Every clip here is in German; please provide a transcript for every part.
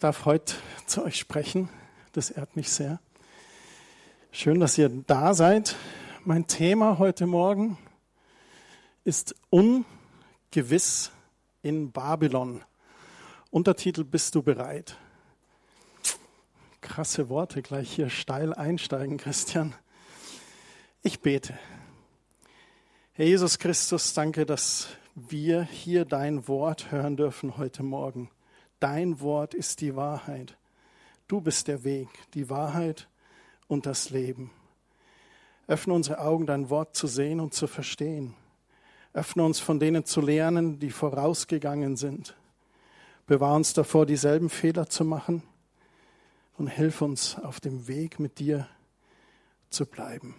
Ich darf heute zu euch sprechen. Das ehrt mich sehr. Schön, dass ihr da seid. Mein Thema heute Morgen ist Ungewiss in Babylon. Untertitel Bist du bereit? Krasse Worte, gleich hier steil einsteigen, Christian. Ich bete. Herr Jesus Christus, danke, dass wir hier dein Wort hören dürfen heute Morgen. Dein Wort ist die Wahrheit. Du bist der Weg, die Wahrheit und das Leben. Öffne unsere Augen, dein Wort zu sehen und zu verstehen. Öffne uns von denen zu lernen, die vorausgegangen sind. Bewahr uns davor, dieselben Fehler zu machen und hilf uns auf dem Weg mit dir zu bleiben.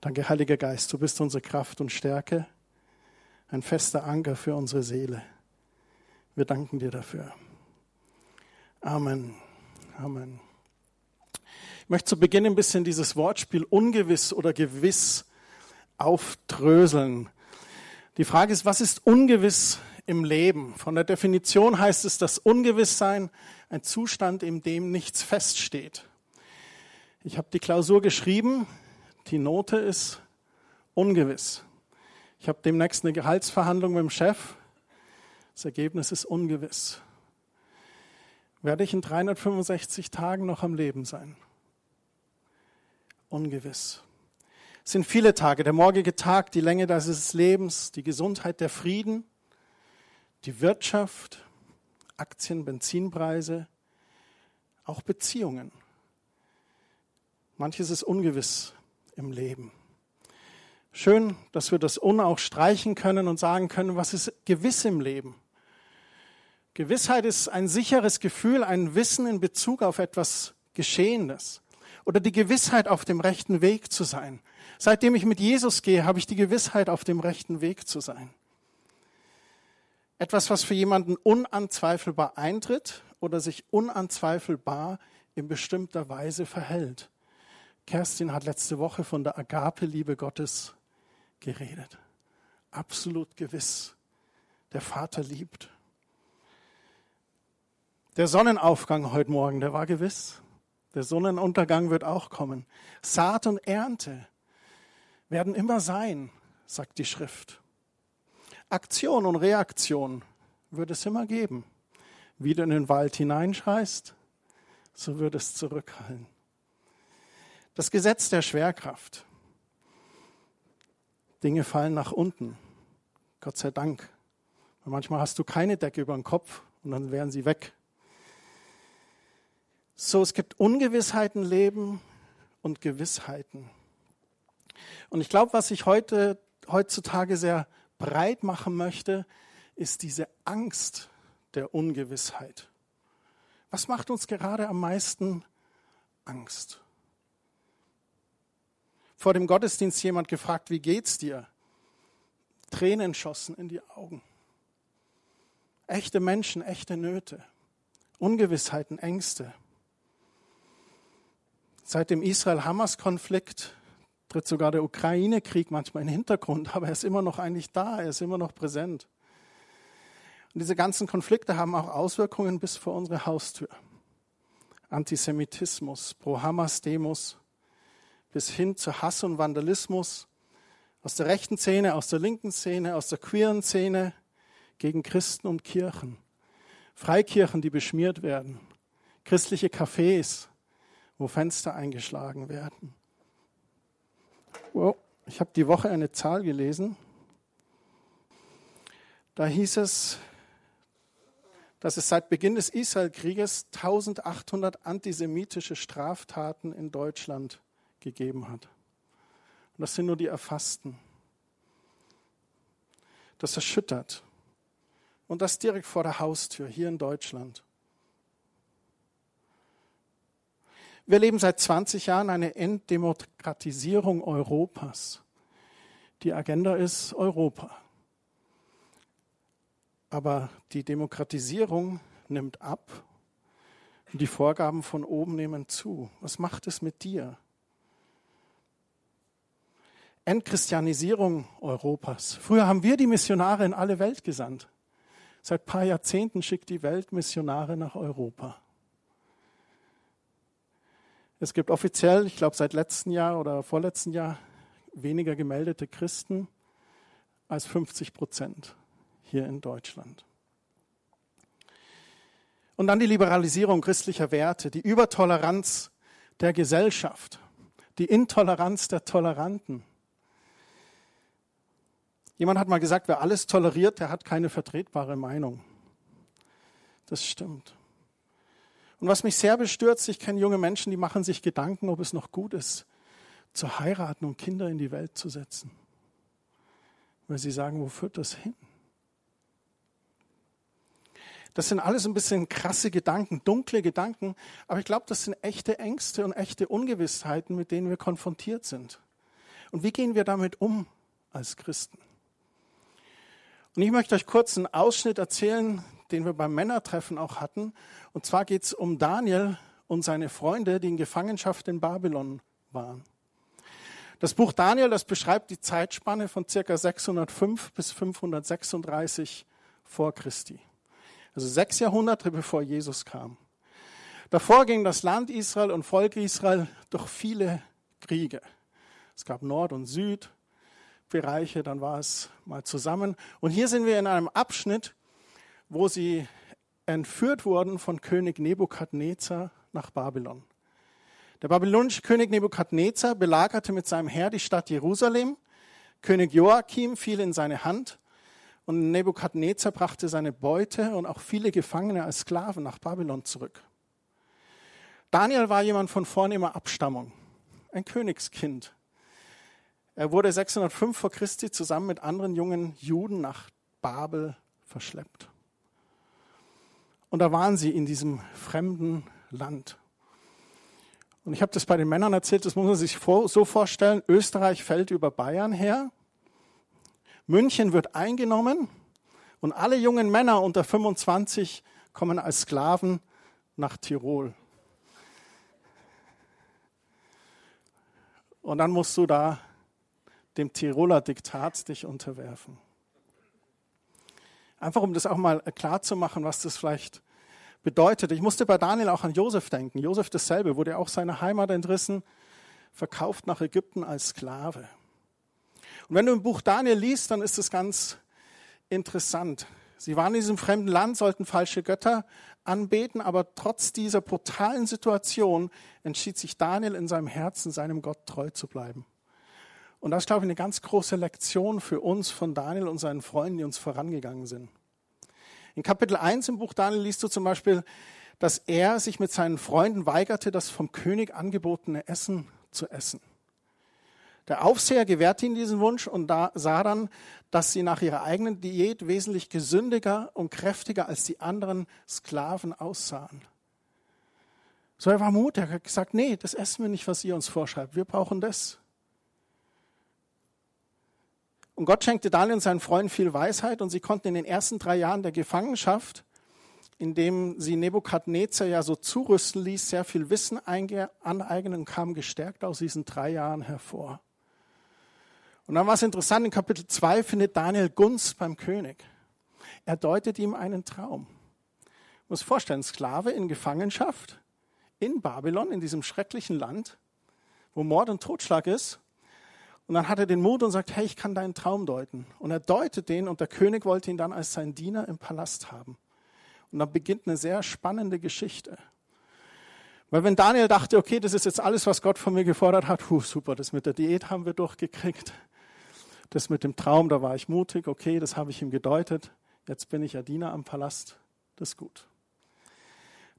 Danke, Heiliger Geist, du bist unsere Kraft und Stärke, ein fester Anker für unsere Seele. Wir danken dir dafür. Amen. Amen. Ich möchte zu Beginn ein bisschen dieses Wortspiel ungewiss oder gewiss aufdröseln. Die Frage ist, was ist ungewiss im Leben? Von der Definition heißt es, dass Ungewisssein ein Zustand, in dem nichts feststeht. Ich habe die Klausur geschrieben. Die Note ist ungewiss. Ich habe demnächst eine Gehaltsverhandlung mit dem Chef. Das Ergebnis ist ungewiss. Werde ich in 365 Tagen noch am Leben sein? Ungewiss. Es sind viele Tage, der morgige Tag, die Länge deines Lebens, die Gesundheit, der Frieden, die Wirtschaft, Aktien, Benzinpreise, auch Beziehungen. Manches ist ungewiss im Leben. Schön, dass wir das Un auch streichen können und sagen können, was ist gewiss im Leben. Gewissheit ist ein sicheres Gefühl, ein Wissen in Bezug auf etwas Geschehenes oder die Gewissheit, auf dem rechten Weg zu sein. Seitdem ich mit Jesus gehe, habe ich die Gewissheit, auf dem rechten Weg zu sein. Etwas, was für jemanden unanzweifelbar eintritt oder sich unanzweifelbar in bestimmter Weise verhält. Kerstin hat letzte Woche von der Agape-Liebe Gottes geredet. Absolut gewiss. Der Vater liebt. Der Sonnenaufgang heute Morgen, der war gewiss. Der Sonnenuntergang wird auch kommen. Saat und Ernte werden immer sein, sagt die Schrift. Aktion und Reaktion wird es immer geben. Wie du in den Wald hineinschreist, so wird es zurückhallen. Das Gesetz der Schwerkraft. Dinge fallen nach unten. Gott sei Dank. manchmal hast du keine Decke über den Kopf und dann wären sie weg. So, es gibt Ungewissheiten Leben und Gewissheiten. Und ich glaube, was ich heute, heutzutage sehr breit machen möchte, ist diese Angst der Ungewissheit. Was macht uns gerade am meisten Angst? Vor dem Gottesdienst jemand gefragt, wie geht's dir? Tränen schossen in die Augen. Echte Menschen, echte Nöte, Ungewissheiten, Ängste. Seit dem Israel-Hamas-Konflikt tritt sogar der Ukraine-Krieg manchmal in den Hintergrund, aber er ist immer noch eigentlich da, er ist immer noch präsent. Und diese ganzen Konflikte haben auch Auswirkungen bis vor unsere Haustür. Antisemitismus, Pro-Hamas-Demos, bis hin zu Hass und Vandalismus aus der rechten Szene, aus der linken Szene, aus der queeren Szene gegen Christen und Kirchen. Freikirchen, die beschmiert werden, christliche Cafés, wo Fenster eingeschlagen werden. Wow, ich habe die Woche eine Zahl gelesen. Da hieß es, dass es seit Beginn des Israelkrieges 1800 antisemitische Straftaten in Deutschland gegeben hat. Und das sind nur die erfassten. Das erschüttert. Und das direkt vor der Haustür hier in Deutschland. Wir erleben seit 20 Jahren eine Enddemokratisierung Europas. Die Agenda ist Europa. Aber die Demokratisierung nimmt ab und die Vorgaben von oben nehmen zu. Was macht es mit dir? Entchristianisierung Europas. Früher haben wir die Missionare in alle Welt gesandt. Seit ein paar Jahrzehnten schickt die Welt Missionare nach Europa. Es gibt offiziell, ich glaube seit letztem Jahr oder vorletzten Jahr, weniger gemeldete Christen als 50 Prozent hier in Deutschland. Und dann die Liberalisierung christlicher Werte, die Übertoleranz der Gesellschaft, die Intoleranz der Toleranten. Jemand hat mal gesagt, wer alles toleriert, der hat keine vertretbare Meinung. Das stimmt. Und was mich sehr bestürzt, ich kenne junge Menschen, die machen sich Gedanken, ob es noch gut ist, zu heiraten und Kinder in die Welt zu setzen. Weil sie sagen, wo führt das hin? Das sind alles ein bisschen krasse Gedanken, dunkle Gedanken, aber ich glaube, das sind echte Ängste und echte Ungewissheiten, mit denen wir konfrontiert sind. Und wie gehen wir damit um als Christen? Und ich möchte euch kurz einen Ausschnitt erzählen, den wir beim Männertreffen auch hatten. Und zwar geht es um Daniel und seine Freunde, die in Gefangenschaft in Babylon waren. Das Buch Daniel, das beschreibt die Zeitspanne von circa 605 bis 536 vor Christi. Also sechs Jahrhunderte bevor Jesus kam. Davor ging das Land Israel und Volk Israel durch viele Kriege. Es gab Nord- und Südbereiche, dann war es mal zusammen. Und hier sind wir in einem Abschnitt, wo sie entführt wurden von König Nebukadnezar nach Babylon. Der babylonische König Nebukadnezar belagerte mit seinem Heer die Stadt Jerusalem. König Joachim fiel in seine Hand und Nebukadnezar brachte seine Beute und auch viele Gefangene als Sklaven nach Babylon zurück. Daniel war jemand von vornehmer Abstammung, ein Königskind. Er wurde 605 vor Christi zusammen mit anderen jungen Juden nach Babel verschleppt. Und da waren sie in diesem fremden Land. Und ich habe das bei den Männern erzählt, das muss man sich so vorstellen, Österreich fällt über Bayern her, München wird eingenommen und alle jungen Männer unter 25 kommen als Sklaven nach Tirol. Und dann musst du da dem Tiroler Diktat dich unterwerfen. Einfach um das auch mal klar zu machen, was das vielleicht bedeutet. Ich musste bei Daniel auch an Josef denken. Josef dasselbe, wurde auch seine Heimat entrissen, verkauft nach Ägypten als Sklave. Und wenn du im Buch Daniel liest, dann ist es ganz interessant. Sie waren in diesem fremden Land, sollten falsche Götter anbeten, aber trotz dieser brutalen Situation entschied sich Daniel in seinem Herzen, seinem Gott treu zu bleiben. Und das ist, glaube ich, eine ganz große Lektion für uns von Daniel und seinen Freunden, die uns vorangegangen sind. In Kapitel 1 im Buch Daniel liest du zum Beispiel, dass er sich mit seinen Freunden weigerte, das vom König angebotene Essen zu essen. Der Aufseher gewährte ihnen diesen Wunsch und da sah dann, dass sie nach ihrer eigenen Diät wesentlich gesündiger und kräftiger als die anderen Sklaven aussahen. So er war Mut, er hat gesagt, nee, das essen wir nicht, was ihr uns vorschreibt. Wir brauchen das. Und Gott schenkte Daniel und seinen Freunden viel Weisheit und sie konnten in den ersten drei Jahren der Gefangenschaft, in dem sie Nebukadnezar ja so zurüsten ließ, sehr viel Wissen aneignen und kamen gestärkt aus diesen drei Jahren hervor. Und dann war es interessant, in Kapitel 2 findet Daniel Gunst beim König. Er deutet ihm einen Traum. Ich muss vorstellen, Sklave in Gefangenschaft in Babylon, in diesem schrecklichen Land, wo Mord und Totschlag ist. Und dann hat er den Mut und sagt, hey, ich kann deinen Traum deuten. Und er deutet den und der König wollte ihn dann als sein Diener im Palast haben. Und dann beginnt eine sehr spannende Geschichte. Weil wenn Daniel dachte, okay, das ist jetzt alles, was Gott von mir gefordert hat, puh, super, das mit der Diät haben wir durchgekriegt. Das mit dem Traum, da war ich mutig, okay, das habe ich ihm gedeutet. Jetzt bin ich ja Diener am Palast, das ist gut.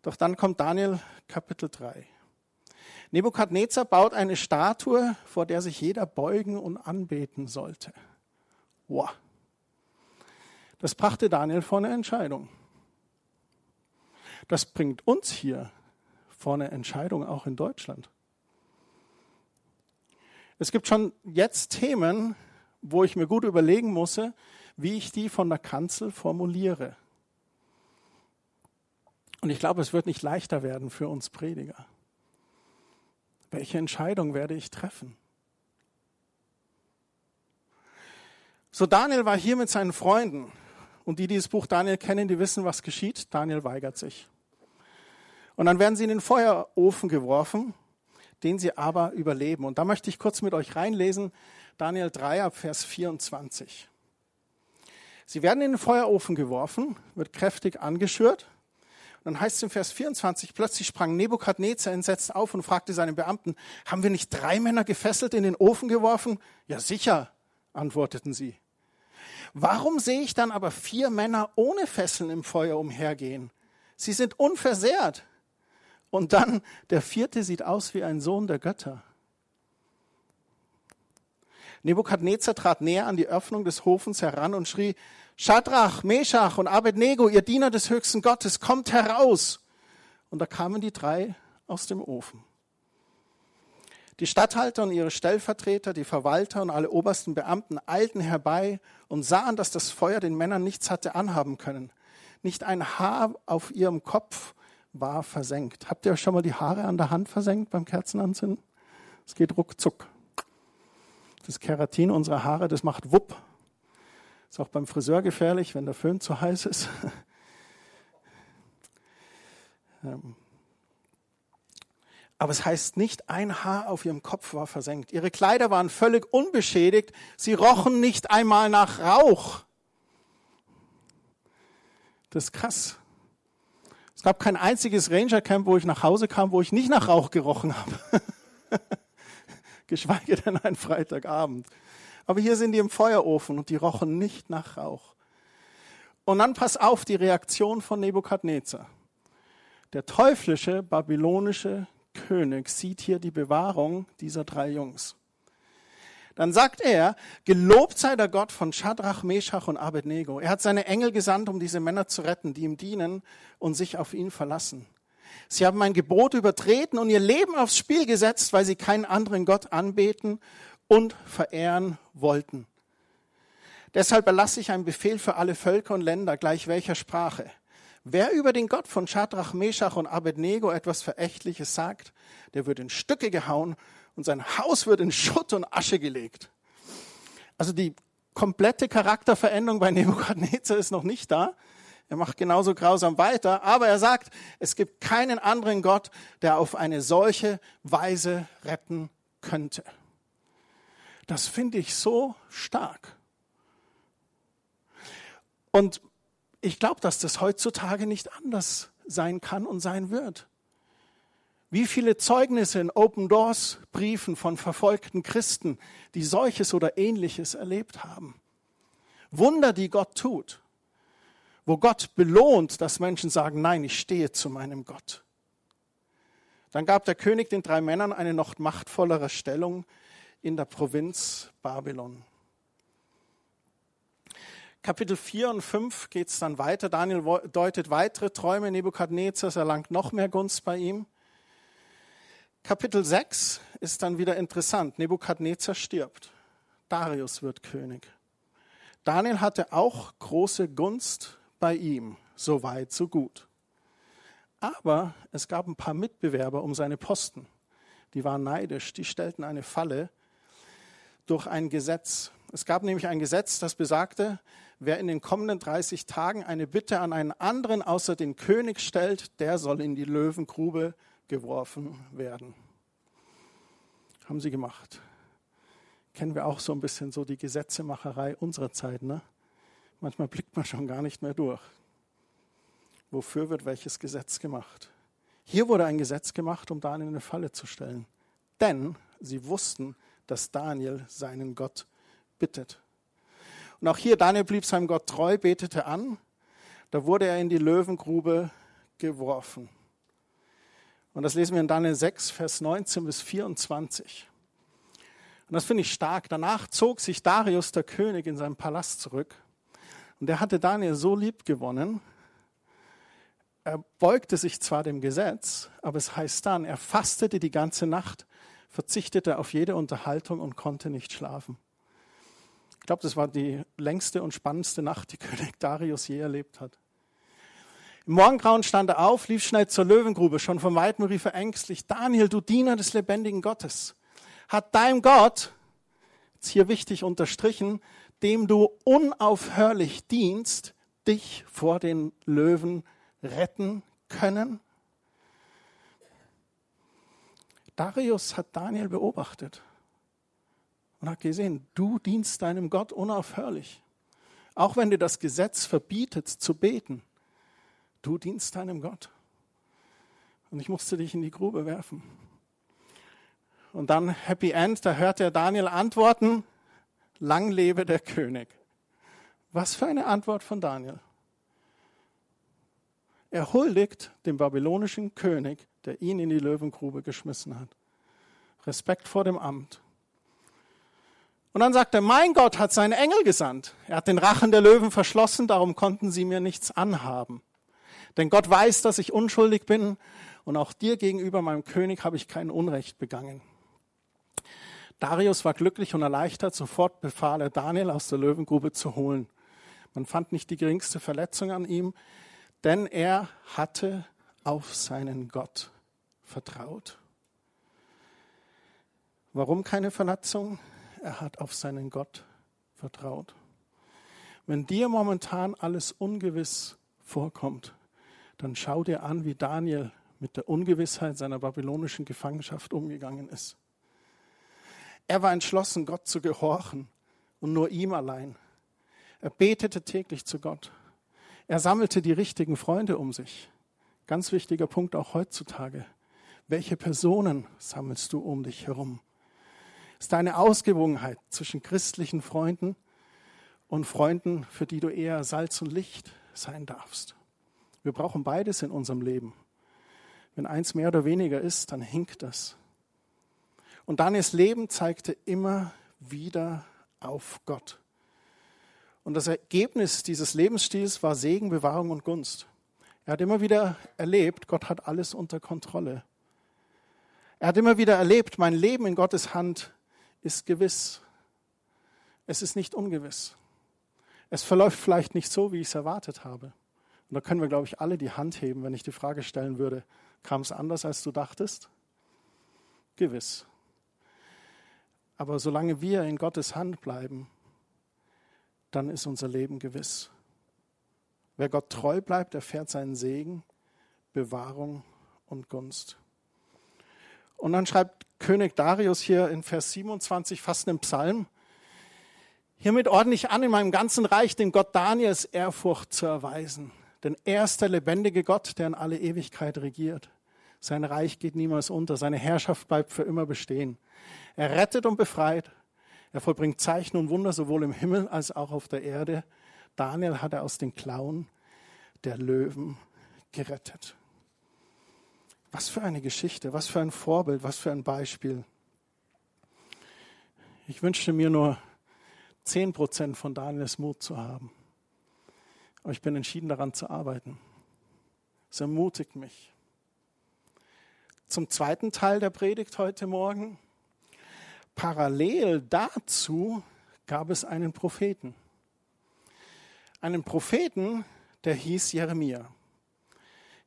Doch dann kommt Daniel Kapitel 3. Nebukadnezar baut eine Statue, vor der sich jeder beugen und anbeten sollte. Wow. Das brachte Daniel vor eine Entscheidung. Das bringt uns hier vor eine Entscheidung auch in Deutschland. Es gibt schon jetzt Themen, wo ich mir gut überlegen muss, wie ich die von der Kanzel formuliere. Und ich glaube, es wird nicht leichter werden für uns Prediger. Welche Entscheidung werde ich treffen? So Daniel war hier mit seinen Freunden Und die, die das Buch Daniel kennen, die wissen, was geschieht. Daniel weigert sich. Und dann werden sie in den Feuerofen geworfen, den sie aber überleben. Und da möchte ich kurz mit euch reinlesen, Daniel 3 ab Vers 24. Sie werden in den Feuerofen geworfen, wird kräftig angeschürt. Dann heißt es im Vers 24, plötzlich sprang Nebukadnezar entsetzt auf und fragte seinen Beamten, haben wir nicht drei Männer gefesselt in den Ofen geworfen? Ja sicher, antworteten sie. Warum sehe ich dann aber vier Männer ohne Fesseln im Feuer umhergehen? Sie sind unversehrt. Und dann der vierte sieht aus wie ein Sohn der Götter. Nebukadnezar trat näher an die Öffnung des Hofens heran und schrie, Schadrach, Meshach und Abednego, ihr Diener des höchsten Gottes, kommt heraus. Und da kamen die drei aus dem Ofen. Die Statthalter und ihre Stellvertreter, die Verwalter und alle obersten Beamten eilten herbei und sahen, dass das Feuer den Männern nichts hatte anhaben können. Nicht ein Haar auf ihrem Kopf war versenkt. Habt ihr euch schon mal die Haare an der Hand versenkt beim Kerzenanzünden? Es geht ruckzuck. Das Keratin unserer Haare, das macht wupp. Ist auch beim Friseur gefährlich, wenn der Föhn zu heiß ist. Ähm. Aber es heißt nicht, ein Haar auf ihrem Kopf war versenkt. Ihre Kleider waren völlig unbeschädigt. Sie rochen nicht einmal nach Rauch. Das ist krass. Es gab kein einziges Ranger-Camp, wo ich nach Hause kam, wo ich nicht nach Rauch gerochen habe. Geschweige denn ein Freitagabend. Aber hier sind die im Feuerofen und die rochen nicht nach Rauch. Und dann pass auf die Reaktion von Nebukadnezar. Der teuflische babylonische König sieht hier die Bewahrung dieser drei Jungs. Dann sagt er, gelobt sei der Gott von Shadrach, Meshach und Abednego. Er hat seine Engel gesandt, um diese Männer zu retten, die ihm dienen und sich auf ihn verlassen. Sie haben mein Gebot übertreten und ihr Leben aufs Spiel gesetzt, weil sie keinen anderen Gott anbeten und verehren wollten. Deshalb erlasse ich einen Befehl für alle Völker und Länder, gleich welcher Sprache. Wer über den Gott von Shadrach, Meshach und Abednego etwas Verächtliches sagt, der wird in Stücke gehauen und sein Haus wird in Schutt und Asche gelegt. Also die komplette Charakterveränderung bei Nebukadnezar ist noch nicht da. Er macht genauso grausam weiter, aber er sagt, es gibt keinen anderen Gott, der auf eine solche Weise retten könnte. Das finde ich so stark. Und ich glaube, dass das heutzutage nicht anders sein kann und sein wird. Wie viele Zeugnisse in Open Doors Briefen von verfolgten Christen, die solches oder ähnliches erlebt haben. Wunder, die Gott tut, wo Gott belohnt, dass Menschen sagen, nein, ich stehe zu meinem Gott. Dann gab der König den drei Männern eine noch machtvollere Stellung in der Provinz Babylon. Kapitel 4 und 5 geht es dann weiter. Daniel deutet weitere Träume Nebukadnezars, erlangt noch mehr Gunst bei ihm. Kapitel 6 ist dann wieder interessant. Nebukadnezar stirbt. Darius wird König. Daniel hatte auch große Gunst bei ihm. So weit, so gut. Aber es gab ein paar Mitbewerber um seine Posten. Die waren neidisch. Die stellten eine Falle durch ein Gesetz. Es gab nämlich ein Gesetz, das besagte, wer in den kommenden 30 Tagen eine Bitte an einen anderen außer den König stellt, der soll in die Löwengrube geworfen werden. Haben sie gemacht. Kennen wir auch so ein bisschen so die Gesetzemacherei unserer Zeit. Ne? Manchmal blickt man schon gar nicht mehr durch. Wofür wird welches Gesetz gemacht? Hier wurde ein Gesetz gemacht, um Daniel in eine Falle zu stellen. Denn sie wussten, dass Daniel seinen Gott bittet. Und auch hier, Daniel blieb seinem Gott treu, betete an. Da wurde er in die Löwengrube geworfen. Und das lesen wir in Daniel 6, Vers 19 bis 24. Und das finde ich stark. Danach zog sich Darius, der König, in seinen Palast zurück. Und er hatte Daniel so lieb gewonnen. Er beugte sich zwar dem Gesetz, aber es heißt dann, er fastete die ganze Nacht, verzichtete auf jede Unterhaltung und konnte nicht schlafen. Ich glaube, das war die längste und spannendste Nacht, die König Darius je erlebt hat. Im Morgengrauen stand er auf, lief schnell zur Löwengrube. Schon von weitem rief er ängstlich, Daniel, du Diener des lebendigen Gottes, hat dein Gott, jetzt hier wichtig unterstrichen, dem du unaufhörlich dienst, dich vor den Löwen retten können? Darius hat Daniel beobachtet und hat gesehen, du dienst deinem Gott unaufhörlich. Auch wenn dir das Gesetz verbietet zu beten, du dienst deinem Gott. Und ich musste dich in die Grube werfen. Und dann Happy End, da hört er Daniel antworten, lang lebe der König. Was für eine Antwort von Daniel. Er huldigt dem babylonischen König, der ihn in die Löwengrube geschmissen hat. Respekt vor dem Amt. Und dann sagt er, mein Gott hat seinen Engel gesandt. Er hat den Rachen der Löwen verschlossen, darum konnten sie mir nichts anhaben. Denn Gott weiß, dass ich unschuldig bin und auch dir gegenüber, meinem König, habe ich kein Unrecht begangen. Darius war glücklich und erleichtert. Sofort befahl er Daniel aus der Löwengrube zu holen. Man fand nicht die geringste Verletzung an ihm, denn er hatte auf seinen Gott vertraut. Warum keine Verletzung? Er hat auf seinen Gott vertraut. Wenn dir momentan alles ungewiss vorkommt, dann schau dir an, wie Daniel mit der Ungewissheit seiner babylonischen Gefangenschaft umgegangen ist. Er war entschlossen, Gott zu gehorchen und nur ihm allein. Er betete täglich zu Gott. Er sammelte die richtigen Freunde um sich. Ganz wichtiger Punkt auch heutzutage. Welche Personen sammelst du um dich herum? Ist deine Ausgewogenheit zwischen christlichen Freunden und Freunden, für die du eher Salz und Licht sein darfst? Wir brauchen beides in unserem Leben. Wenn eins mehr oder weniger ist, dann hinkt das. Und Daniels Leben zeigte immer wieder auf Gott. Und das Ergebnis dieses Lebensstils war Segen, Bewahrung und Gunst. Er hat immer wieder erlebt, Gott hat alles unter Kontrolle. Er hat immer wieder erlebt, mein Leben in Gottes Hand ist gewiss. Es ist nicht ungewiss. Es verläuft vielleicht nicht so, wie ich es erwartet habe. Und da können wir, glaube ich, alle die Hand heben, wenn ich die Frage stellen würde, kam es anders, als du dachtest? Gewiss. Aber solange wir in Gottes Hand bleiben, dann ist unser Leben gewiss. Wer Gott treu bleibt, erfährt seinen Segen, Bewahrung und Gunst. Und dann schreibt König Darius hier in Vers 27 fast einen Psalm. Hiermit ordne ich an, in meinem ganzen Reich dem Gott Daniels Ehrfurcht zu erweisen. Denn er ist der lebendige Gott, der in alle Ewigkeit regiert. Sein Reich geht niemals unter, seine Herrschaft bleibt für immer bestehen. Er rettet und befreit. Er vollbringt Zeichen und Wunder sowohl im Himmel als auch auf der Erde. Daniel hat er aus den Klauen der Löwen gerettet. Was für eine Geschichte, was für ein Vorbild, was für ein Beispiel. Ich wünschte mir nur zehn Prozent von Daniels Mut zu haben. Aber ich bin entschieden daran zu arbeiten. Es ermutigt mich. Zum zweiten Teil der Predigt heute Morgen parallel dazu gab es einen Propheten. Einen Propheten, der hieß Jeremia.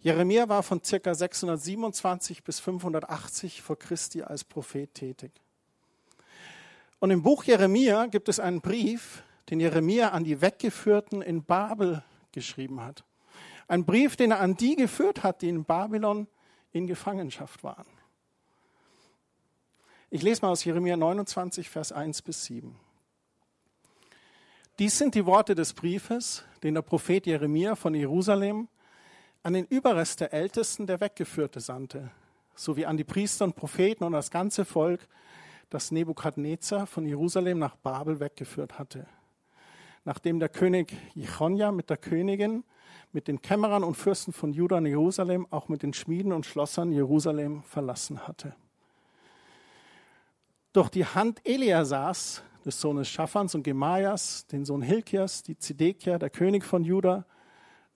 Jeremia war von ca. 627 bis 580 vor Christi als Prophet tätig. Und im Buch Jeremia gibt es einen Brief, den Jeremia an die Weggeführten in Babel geschrieben hat. Ein Brief, den er an die geführt hat, die in Babylon in Gefangenschaft waren. Ich lese mal aus Jeremia 29, Vers 1 bis 7. Dies sind die Worte des Briefes, den der Prophet Jeremia von Jerusalem an den Überrest der Ältesten der Weggeführte sandte, sowie an die Priester und Propheten und das ganze Volk, das Nebukadnezar von Jerusalem nach Babel weggeführt hatte. Nachdem der König Jechonja mit der Königin, mit den Kämmerern und Fürsten von Juda und Jerusalem, auch mit den Schmieden und Schlossern Jerusalem verlassen hatte. Doch die Hand Eliasas, des Sohnes Schaffans und Gemaias, den Sohn Hilkias, die Zedekia, der König von Juda,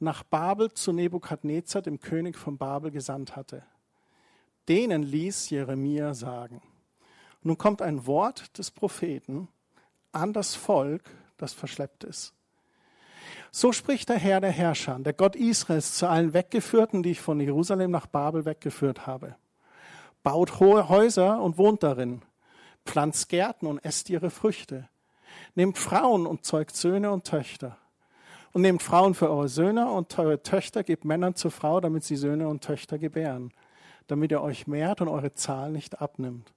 nach Babel zu Nebukadnezar, dem König von Babel, gesandt hatte. Denen ließ Jeremia sagen. Nun kommt ein Wort des Propheten an das Volk, das verschleppt ist. So spricht der Herr der Herrscher, der Gott Israels, zu allen Weggeführten, die ich von Jerusalem nach Babel weggeführt habe. Baut hohe Häuser und wohnt darin pflanzt Gärten und esst ihre Früchte. Nehmt Frauen und zeugt Söhne und Töchter. Und nehmt Frauen für eure Söhne und eure Töchter, gebt Männern zur Frau, damit sie Söhne und Töchter gebären, damit ihr euch mehrt und eure Zahl nicht abnimmt.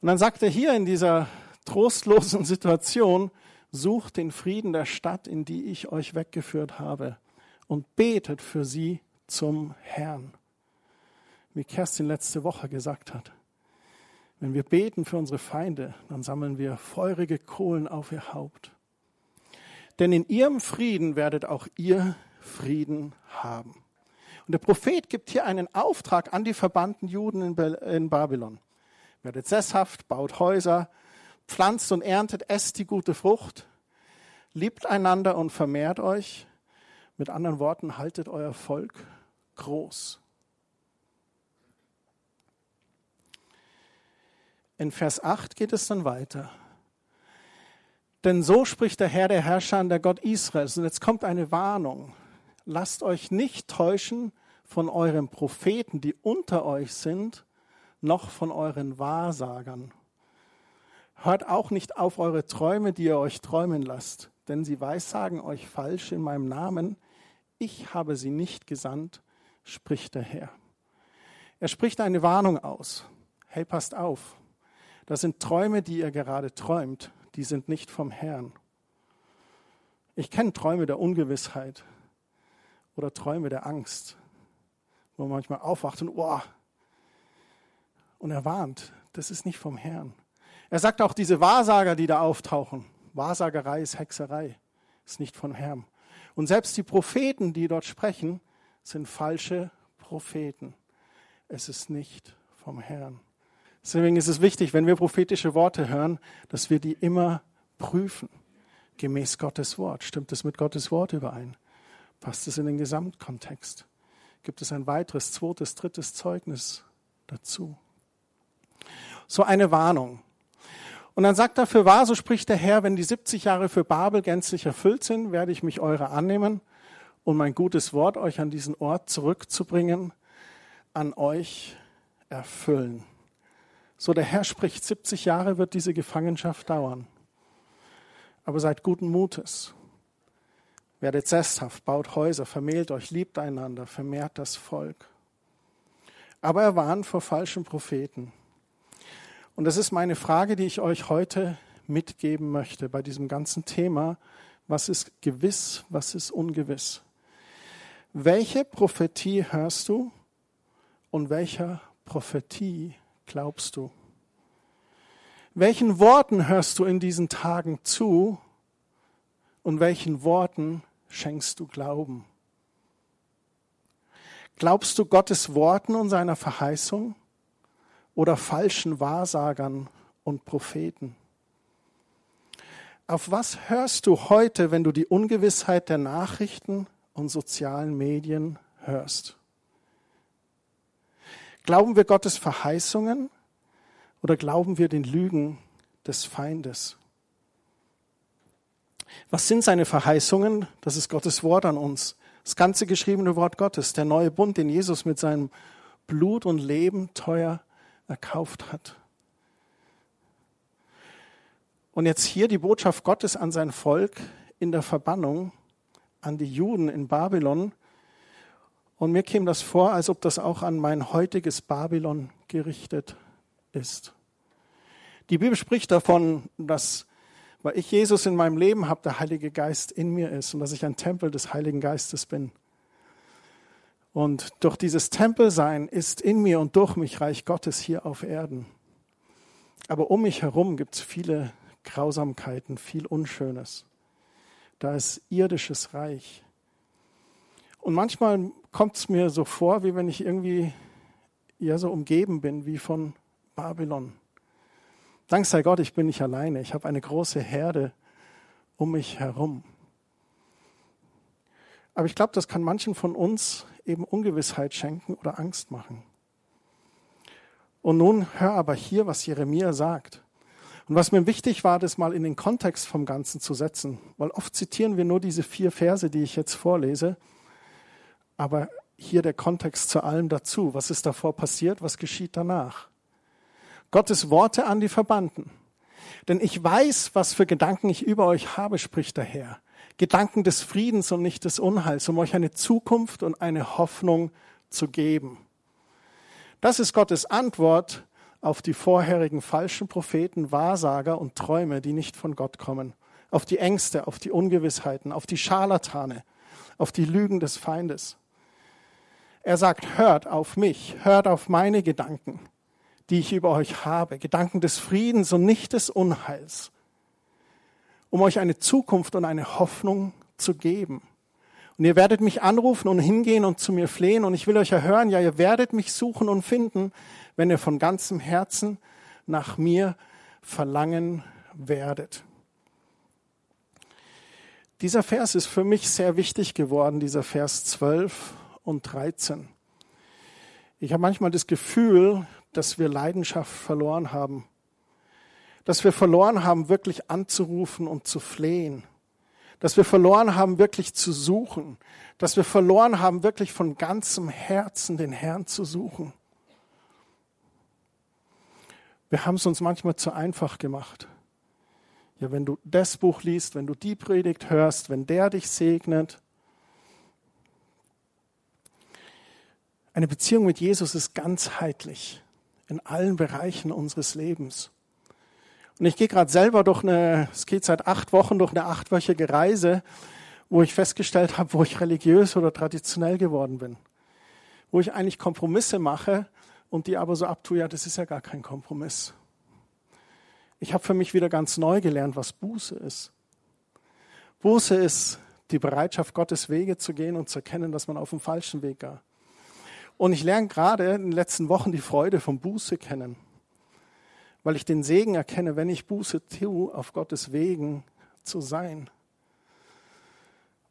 Und dann sagt er hier in dieser trostlosen Situation, sucht den Frieden der Stadt, in die ich euch weggeführt habe, und betet für sie zum Herrn. Wie Kerstin letzte Woche gesagt hat. Wenn wir beten für unsere Feinde, dann sammeln wir feurige Kohlen auf ihr Haupt. Denn in ihrem Frieden werdet auch ihr Frieden haben. Und der Prophet gibt hier einen Auftrag an die verbannten Juden in Babylon. Werdet sesshaft, baut Häuser, pflanzt und erntet, esst die gute Frucht, liebt einander und vermehrt euch. Mit anderen Worten, haltet euer Volk groß. In Vers 8 geht es dann weiter. Denn so spricht der Herr der Herrscher der Gott Israels. Und jetzt kommt eine Warnung. Lasst euch nicht täuschen von euren Propheten, die unter euch sind, noch von euren Wahrsagern. Hört auch nicht auf eure Träume, die ihr euch träumen lasst, denn sie weissagen euch falsch in meinem Namen. Ich habe sie nicht gesandt, spricht der Herr. Er spricht eine Warnung aus. Hey, passt auf. Das sind Träume, die ihr gerade träumt die sind nicht vom Herrn. Ich kenne Träume der Ungewissheit oder Träume der Angst, wo man manchmal aufwacht und, oh, und er warnt, das ist nicht vom Herrn. Er sagt auch, diese Wahrsager, die da auftauchen, Wahrsagerei ist Hexerei, ist nicht von Herrn. Und selbst die Propheten, die dort sprechen, sind falsche Propheten. Es ist nicht vom Herrn. Deswegen ist es wichtig, wenn wir prophetische Worte hören, dass wir die immer prüfen, gemäß Gottes Wort. Stimmt es mit Gottes Wort überein? Passt es in den Gesamtkontext? Gibt es ein weiteres, zweites, drittes Zeugnis dazu? So eine Warnung. Und dann sagt er, für wahr, so spricht der Herr, wenn die 70 Jahre für Babel gänzlich erfüllt sind, werde ich mich eurer annehmen und mein gutes Wort, euch an diesen Ort zurückzubringen, an euch erfüllen. So der Herr spricht, 70 Jahre wird diese Gefangenschaft dauern. Aber seid guten Mutes. Werdet sesshaft, baut Häuser, vermählt euch, liebt einander, vermehrt das Volk. Aber er warnt vor falschen Propheten. Und das ist meine Frage, die ich euch heute mitgeben möchte bei diesem ganzen Thema. Was ist gewiss, was ist ungewiss? Welche Prophetie hörst du und welcher Prophetie glaubst du? Welchen Worten hörst du in diesen Tagen zu und welchen Worten schenkst du Glauben? Glaubst du Gottes Worten und seiner Verheißung oder falschen Wahrsagern und Propheten? Auf was hörst du heute, wenn du die Ungewissheit der Nachrichten und sozialen Medien hörst? Glauben wir Gottes Verheißungen oder glauben wir den Lügen des Feindes? Was sind seine Verheißungen? Das ist Gottes Wort an uns. Das ganze geschriebene Wort Gottes, der neue Bund, den Jesus mit seinem Blut und Leben teuer erkauft hat. Und jetzt hier die Botschaft Gottes an sein Volk in der Verbannung, an die Juden in Babylon, und mir käme das vor, als ob das auch an mein heutiges Babylon gerichtet ist. Die Bibel spricht davon, dass, weil ich Jesus in meinem Leben habe, der Heilige Geist in mir ist und dass ich ein Tempel des Heiligen Geistes bin. Und durch dieses Tempelsein ist in mir und durch mich Reich Gottes hier auf Erden. Aber um mich herum gibt es viele Grausamkeiten, viel Unschönes. Da ist irdisches Reich. Und manchmal kommt es mir so vor, wie wenn ich irgendwie ja so umgeben bin wie von Babylon. Dank sei Gott, ich bin nicht alleine. Ich habe eine große Herde um mich herum. Aber ich glaube, das kann manchen von uns eben Ungewissheit schenken oder Angst machen. Und nun hör aber hier, was Jeremia sagt. Und was mir wichtig war, das mal in den Kontext vom Ganzen zu setzen, weil oft zitieren wir nur diese vier Verse, die ich jetzt vorlese. Aber hier der Kontext zu allem dazu. Was ist davor passiert? Was geschieht danach? Gottes Worte an die Verbannten. Denn ich weiß, was für Gedanken ich über euch habe, spricht der Herr. Gedanken des Friedens und nicht des Unheils, um euch eine Zukunft und eine Hoffnung zu geben. Das ist Gottes Antwort auf die vorherigen falschen Propheten, Wahrsager und Träume, die nicht von Gott kommen, auf die Ängste, auf die Ungewissheiten, auf die Scharlatane, auf die Lügen des Feindes. Er sagt, hört auf mich, hört auf meine Gedanken, die ich über euch habe, Gedanken des Friedens und nicht des Unheils, um euch eine Zukunft und eine Hoffnung zu geben. Und ihr werdet mich anrufen und hingehen und zu mir flehen und ich will euch erhören, ja, ihr werdet mich suchen und finden, wenn ihr von ganzem Herzen nach mir verlangen werdet. Dieser Vers ist für mich sehr wichtig geworden, dieser Vers 12 und 13. Ich habe manchmal das Gefühl, dass wir Leidenschaft verloren haben. Dass wir verloren haben, wirklich anzurufen und zu flehen. Dass wir verloren haben, wirklich zu suchen. Dass wir verloren haben, wirklich von ganzem Herzen den Herrn zu suchen. Wir haben es uns manchmal zu einfach gemacht. Ja, wenn du das Buch liest, wenn du die Predigt hörst, wenn der dich segnet, Eine Beziehung mit Jesus ist ganzheitlich in allen Bereichen unseres Lebens. Und ich gehe gerade selber durch eine, es geht seit acht Wochen durch eine achtwöchige Reise, wo ich festgestellt habe, wo ich religiös oder traditionell geworden bin. Wo ich eigentlich Kompromisse mache und die aber so abtue, ja, das ist ja gar kein Kompromiss. Ich habe für mich wieder ganz neu gelernt, was Buße ist. Buße ist die Bereitschaft, Gottes Wege zu gehen und zu erkennen, dass man auf dem falschen Weg war. Und ich lerne gerade in den letzten Wochen die Freude vom Buße kennen, weil ich den Segen erkenne, wenn ich Buße tue, auf Gottes Wegen zu sein.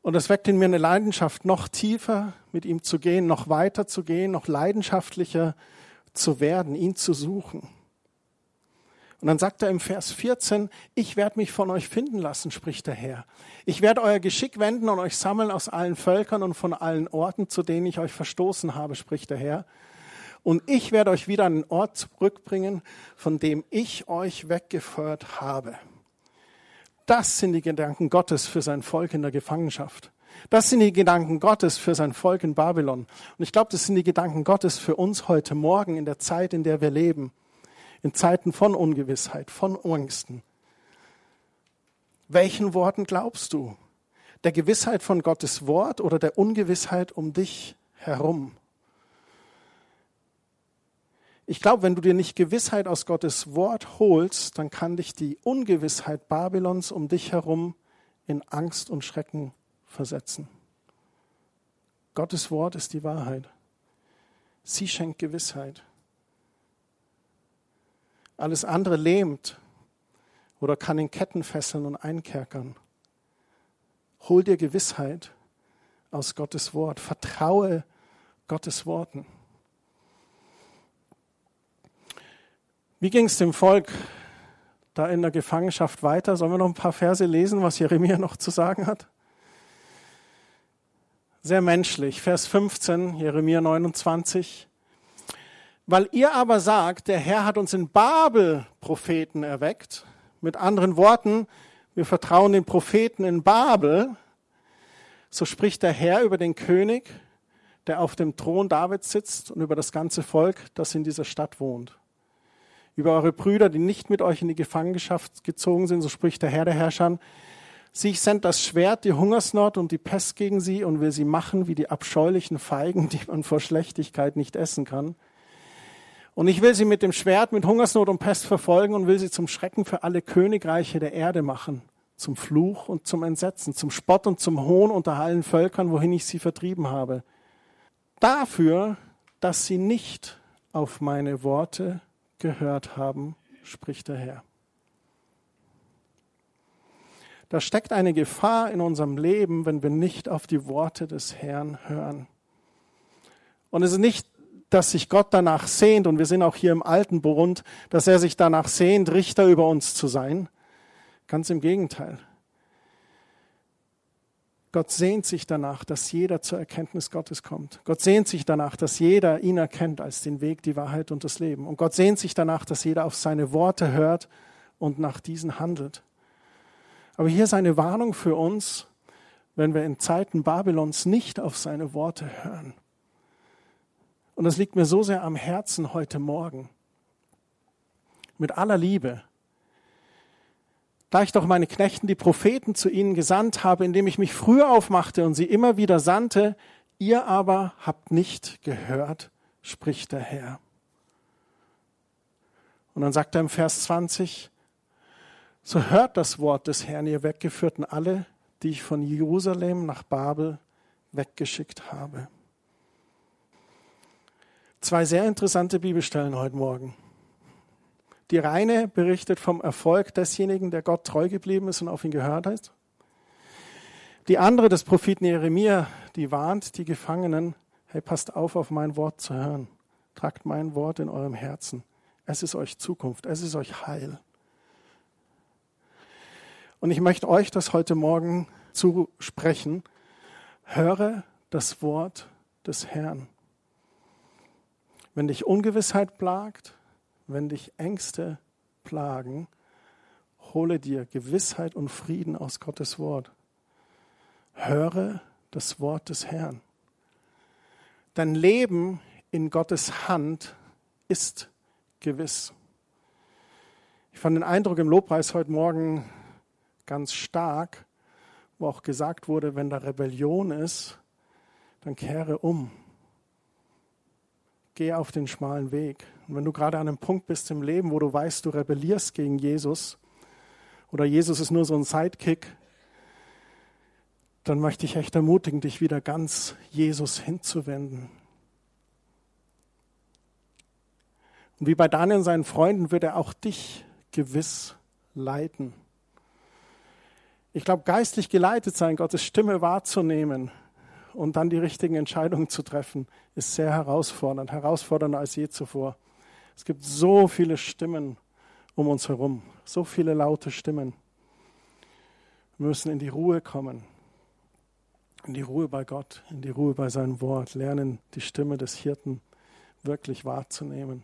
Und es weckt in mir eine Leidenschaft, noch tiefer mit ihm zu gehen, noch weiter zu gehen, noch leidenschaftlicher zu werden, ihn zu suchen. Und dann sagt er im Vers 14, ich werde mich von euch finden lassen, spricht der Herr. Ich werde euer Geschick wenden und euch sammeln aus allen Völkern und von allen Orten, zu denen ich euch verstoßen habe, spricht der Herr. Und ich werde euch wieder an den Ort zurückbringen, von dem ich euch weggeführt habe. Das sind die Gedanken Gottes für sein Volk in der Gefangenschaft. Das sind die Gedanken Gottes für sein Volk in Babylon. Und ich glaube, das sind die Gedanken Gottes für uns heute Morgen in der Zeit, in der wir leben in Zeiten von Ungewissheit, von Ängsten. Welchen Worten glaubst du? Der Gewissheit von Gottes Wort oder der Ungewissheit um dich herum? Ich glaube, wenn du dir nicht Gewissheit aus Gottes Wort holst, dann kann dich die Ungewissheit Babylons um dich herum in Angst und Schrecken versetzen. Gottes Wort ist die Wahrheit. Sie schenkt Gewissheit. Alles andere lähmt oder kann in Ketten fesseln und einkerkern. Hol dir Gewissheit aus Gottes Wort. Vertraue Gottes Worten. Wie ging es dem Volk da in der Gefangenschaft weiter? Sollen wir noch ein paar Verse lesen, was Jeremia noch zu sagen hat? Sehr menschlich. Vers 15, Jeremia 29. Weil ihr aber sagt, der Herr hat uns in Babel Propheten erweckt. Mit anderen Worten, wir vertrauen den Propheten in Babel. So spricht der Herr über den König, der auf dem Thron Davids sitzt und über das ganze Volk, das in dieser Stadt wohnt. Über eure Brüder, die nicht mit euch in die Gefangenschaft gezogen sind, so spricht der Herr der Herrscher. Sie sendet das Schwert, die Hungersnot und die Pest gegen sie und will sie machen wie die abscheulichen Feigen, die man vor Schlechtigkeit nicht essen kann. Und ich will sie mit dem Schwert, mit Hungersnot und Pest verfolgen und will sie zum Schrecken für alle Königreiche der Erde machen, zum Fluch und zum Entsetzen, zum Spott und zum Hohn unter allen Völkern, wohin ich sie vertrieben habe. Dafür, dass sie nicht auf meine Worte gehört haben, spricht der Herr. Da steckt eine Gefahr in unserem Leben, wenn wir nicht auf die Worte des Herrn hören. Und es ist nicht dass sich Gott danach sehnt, und wir sind auch hier im alten Bund, dass er sich danach sehnt, Richter über uns zu sein. Ganz im Gegenteil. Gott sehnt sich danach, dass jeder zur Erkenntnis Gottes kommt. Gott sehnt sich danach, dass jeder ihn erkennt als den Weg, die Wahrheit und das Leben. Und Gott sehnt sich danach, dass jeder auf seine Worte hört und nach diesen handelt. Aber hier ist eine Warnung für uns, wenn wir in Zeiten Babylons nicht auf seine Worte hören. Und das liegt mir so sehr am Herzen heute Morgen. Mit aller Liebe. Da ich doch meine Knechten, die Propheten, zu ihnen gesandt habe, indem ich mich früher aufmachte und sie immer wieder sandte, ihr aber habt nicht gehört, spricht der Herr. Und dann sagt er im Vers 20, so hört das Wort des Herrn, ihr Weggeführten alle, die ich von Jerusalem nach Babel weggeschickt habe. Zwei sehr interessante Bibelstellen heute Morgen. Die reine berichtet vom Erfolg desjenigen, der Gott treu geblieben ist und auf ihn gehört hat. Die andere des Propheten Jeremia, die warnt die Gefangenen, hey, passt auf, auf mein Wort zu hören. Tragt mein Wort in eurem Herzen. Es ist euch Zukunft, es ist euch Heil. Und ich möchte euch das heute Morgen zusprechen. Höre das Wort des Herrn. Wenn dich Ungewissheit plagt, wenn dich Ängste plagen, hole dir Gewissheit und Frieden aus Gottes Wort. Höre das Wort des Herrn. Dein Leben in Gottes Hand ist gewiss. Ich fand den Eindruck im Lobpreis heute Morgen ganz stark, wo auch gesagt wurde, wenn da Rebellion ist, dann kehre um. Geh auf den schmalen Weg. Und wenn du gerade an einem Punkt bist im Leben, wo du weißt, du rebellierst gegen Jesus oder Jesus ist nur so ein Sidekick, dann möchte ich echt ermutigen, dich wieder ganz Jesus hinzuwenden. Und wie bei Daniel und seinen Freunden wird er auch dich gewiss leiten. Ich glaube, geistlich geleitet sein, Gottes Stimme wahrzunehmen und dann die richtigen Entscheidungen zu treffen, ist sehr herausfordernd, herausfordernder als je zuvor. Es gibt so viele Stimmen um uns herum, so viele laute Stimmen. Wir müssen in die Ruhe kommen, in die Ruhe bei Gott, in die Ruhe bei seinem Wort, lernen, die Stimme des Hirten wirklich wahrzunehmen.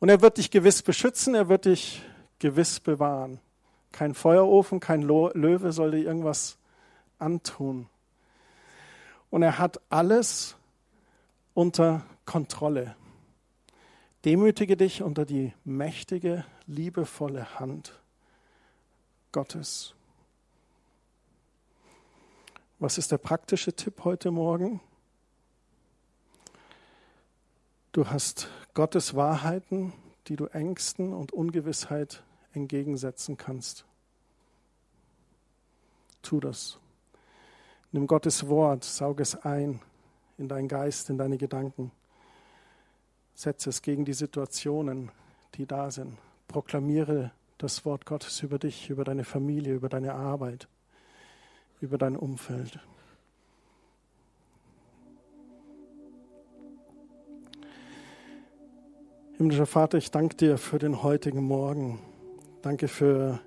Und er wird dich gewiss beschützen, er wird dich gewiss bewahren. Kein Feuerofen, kein Löwe soll dir irgendwas antun. Und er hat alles unter Kontrolle. Demütige dich unter die mächtige, liebevolle Hand Gottes. Was ist der praktische Tipp heute Morgen? Du hast Gottes Wahrheiten, die du Ängsten und Ungewissheit entgegensetzen kannst. Tu das. Nimm Gottes Wort, saug es ein in deinen Geist, in deine Gedanken. Setze es gegen die Situationen, die da sind. Proklamiere das Wort Gottes über dich, über deine Familie, über deine Arbeit, über dein Umfeld. Himmlischer Vater, ich danke dir für den heutigen Morgen. Danke für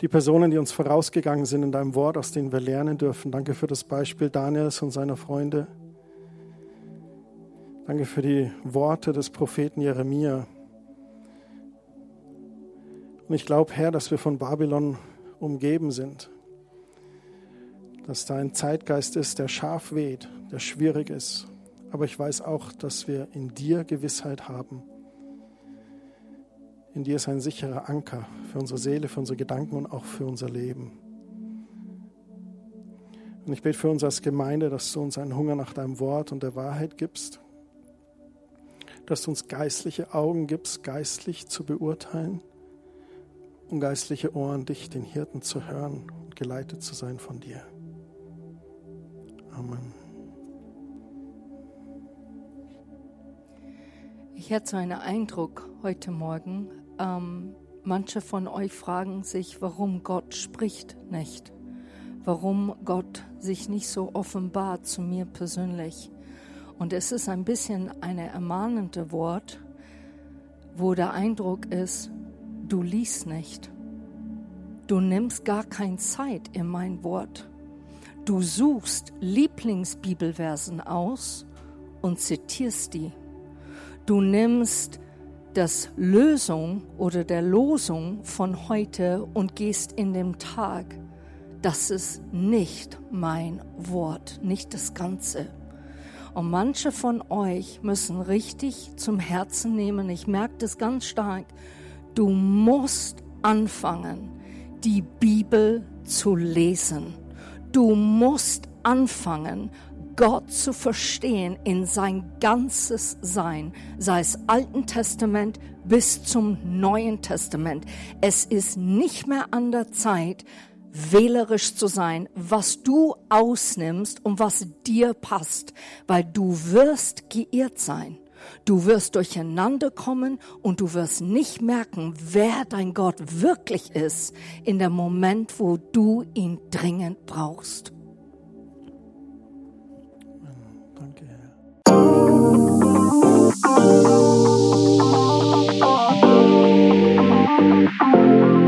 die Personen, die uns vorausgegangen sind in deinem Wort, aus denen wir lernen dürfen. Danke für das Beispiel Daniels und seiner Freunde. Danke für die Worte des Propheten Jeremia. Und ich glaube, Herr, dass wir von Babylon umgeben sind. Dass da ein Zeitgeist ist, der scharf weht, der schwierig ist. Aber ich weiß auch, dass wir in dir Gewissheit haben in dir ist ein sicherer Anker für unsere Seele, für unsere Gedanken und auch für unser Leben. Und ich bete für uns als Gemeinde, dass du uns einen Hunger nach deinem Wort und der Wahrheit gibst, dass du uns geistliche Augen gibst, geistlich zu beurteilen und geistliche Ohren, dich, den Hirten, zu hören und geleitet zu sein von dir. Amen. Ich hatte so einen Eindruck heute Morgen, ähm, manche von euch fragen sich, warum Gott spricht nicht, warum Gott sich nicht so offenbart zu mir persönlich. Und es ist ein bisschen ein ermahnende Wort, wo der Eindruck ist, du liest nicht. Du nimmst gar keine Zeit in mein Wort. Du suchst Lieblingsbibelversen aus und zitierst die. Du nimmst das Lösung oder der Losung von heute und gehst in dem Tag das ist nicht mein Wort, nicht das Ganze. Und manche von euch müssen richtig zum Herzen nehmen. Ich merke das ganz stark. Du musst anfangen, die Bibel zu lesen. Du musst anfangen, Gott zu verstehen in sein ganzes Sein, sei es Alten Testament bis zum Neuen Testament. Es ist nicht mehr an der Zeit, wählerisch zu sein, was du ausnimmst und was dir passt, weil du wirst geirrt sein. Du wirst durcheinander kommen und du wirst nicht merken, wer dein Gott wirklich ist in dem Moment, wo du ihn dringend brauchst. Thank you.